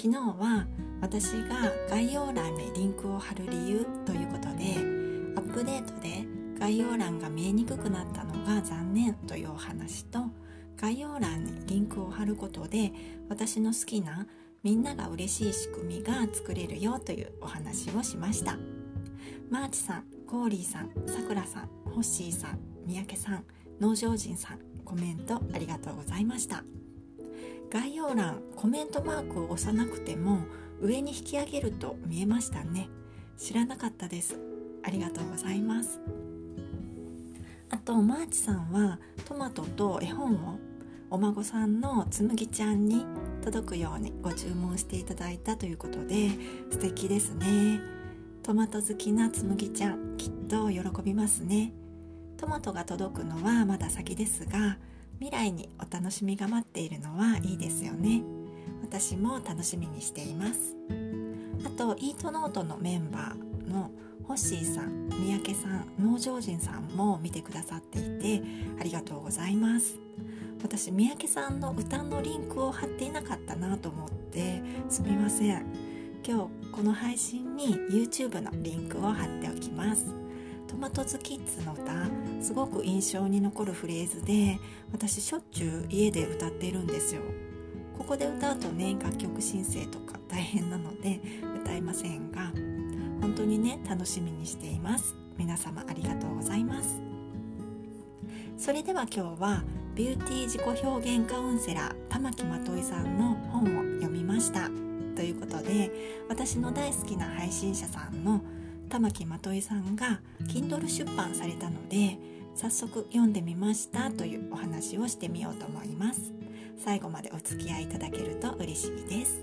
昨日は私が概要欄にリンクを貼る理由ということでアップデートで概要欄が見えにくくなったのが残念というお話と概要欄にリンクを貼ることで私の好きなみんなが嬉しい仕組みが作れるよというお話をしました。マーチさんコーリーさんさくらさんホッシーさん三宅さん農場人さんコメントありがとうございました。概要欄コメントマークを押さなくても上に引き上げると見えましたね。知らなかったです。ありがとうございます。あとマーチさんはトマトと絵本をお孫さんのつむぎちゃんに届くようにご注文していただいたということで素敵ですね。トマト好きなつむぎちゃんきっと喜びますね。トマトが届くのはまだ先ですが未来にお楽しみが待っているのはいいですよね。私も楽しみにしています。あとイートノートのメンバーのホッシーさん三宅さん農場人さんも見てくださっていてありがとうございます。私三宅さんの歌のリンクを貼っていなかったなと思ってすみません。今日この配信に YouTube のリンクを貼っておきます。マトズキッズの歌すごく印象に残るフレーズで私しょっちゅう家で歌っているんですよ。ここで歌うとね楽曲申請とか大変なので歌いませんが本当にね楽しみにしています。皆様ありがとうございます。それでは今日はビューティー自己表現カウンセラー玉木まといさんの本を読みました。ということで私の大好きな配信者さんの玉木まといさんが Kindle 出版されたので早速読んでみましたというお話をしてみようと思います。最後までお付き合いいただけると嬉しいです。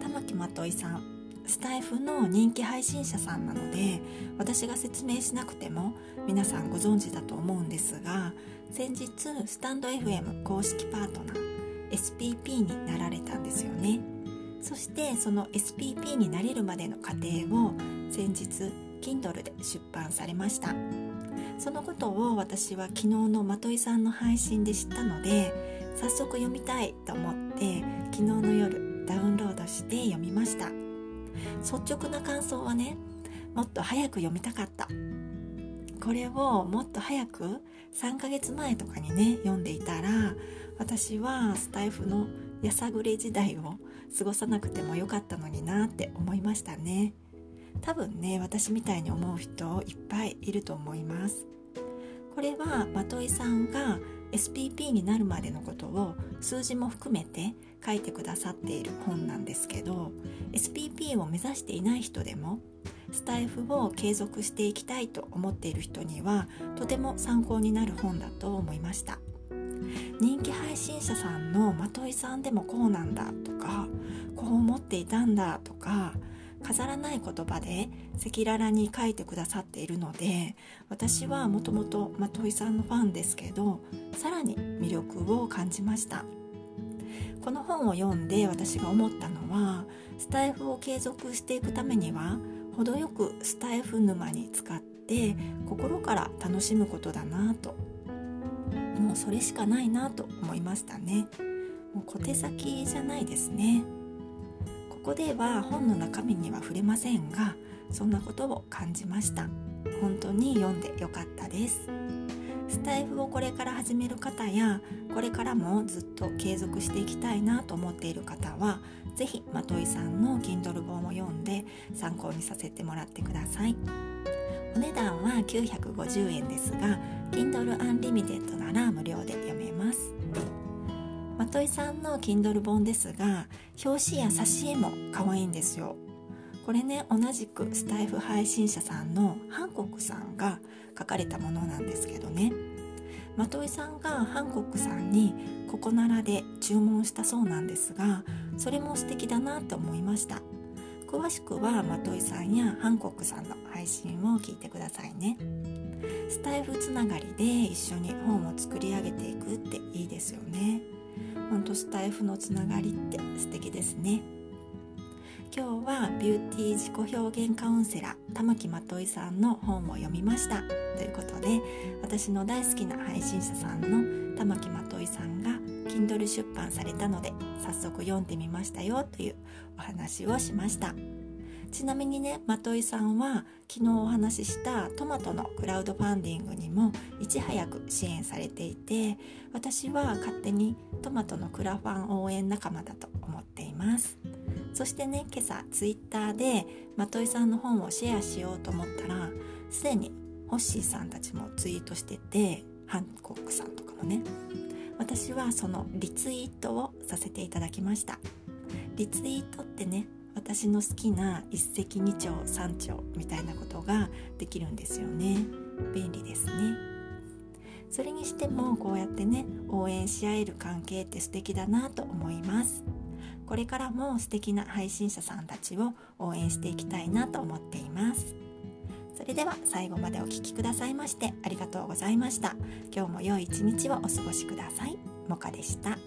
玉木まといさんスタイフの人気配信者さんなので私が説明しなくても皆さんご存知だと思うんですが先日スタンド FM 公式パートナー SPP になられたんですよね。そしてその SPP になれるまでの過程を先日 Kindle で出版されました。そのことを私は昨日のまといさんの配信で知ったので早速読みたいと思って昨日の夜ダウンロードして読みました。率直な感想はねもっと早く読みたかった。これをもっと早く3ヶ月前とかにね読んでいたら私はスタイフのやさぐれ時代を過ごさなくてもよかったのになって思いましたね。多分ね私みたいに思う人いっぱいいると思います。これはまといさんが SPP になるまでのことを数字も含めて書いてくださっている本なんですけど SPP を目指していない人でもスタイフを継続していきたいと思っている人にはとても参考になる本だと思いました。人気配信者さんのまといさんでもこうなんだとかこう思っていたんだとか飾らない言葉で赤裸々に書いてくださっているので私はもともとまといさんのファンですけどさらに魅力を感じました。この本を読んで私が思ったのはスタイフを継続していくためには程よくスタイフ沼に使って心から楽しむことだなともうそれしかないなと思いましたね。もう小手先じゃないですね。ここでは本の中身には触れませんがそんなことを感じました。本当に読んでよかったです。スタイフをこれから始める方やこれからもずっと継続していきたいなと思っている方は是非まといさんの Kindle 本を読んで参考にさせてもらってください。お値段は950円ですが Kindle Unlimited なら無料で読めます。まといさんの Kindle 本ですが表紙や挿絵も可愛いんですよ。これね同じくスタイフ配信者さんのハンコックさんが書かれたものなんですけどね。まといさんがハンコックさんにここならで注文したそうなんですがそれも素敵だなと思いました。詳しくはまといさんやハンコックさんの配信を聞いてくださいね。スタイフつながりで一緒に本を作り上げていくっていいですよね。ほんとスタイフのつながりって素敵ですね。今日はビューティー自己表現カウンセラー玉木まといさんの本を読みました。ということで私の大好きな配信者さんの玉木まといさんが Kindle 出版されたので早速読んでみましたよというお話をしました。ちなみにねまといさんは昨日お話ししたトマトのクラウドファンディングにもいち早く支援されていて私は勝手にトマトのクラファン応援仲間だと思っています。そしてね今朝ツイッターでまといさんの本をシェアしようと思ったらすでにホッシーさんたちもツイートしててハンコックさんとかもねはそのリツイートをさせていただきました。リツイートってね私の好きな一石二鳥三鳥みたいなことができるんですよね。便利ですね。それにしてもこうやってね応援し合える関係って素敵だなと思います。これからも素敵な配信者さんたちを応援していきたいなと思っています。それでは最後までお聴きくださいましてありがとうございました。今日も良い一日をお過ごしください。もかでした。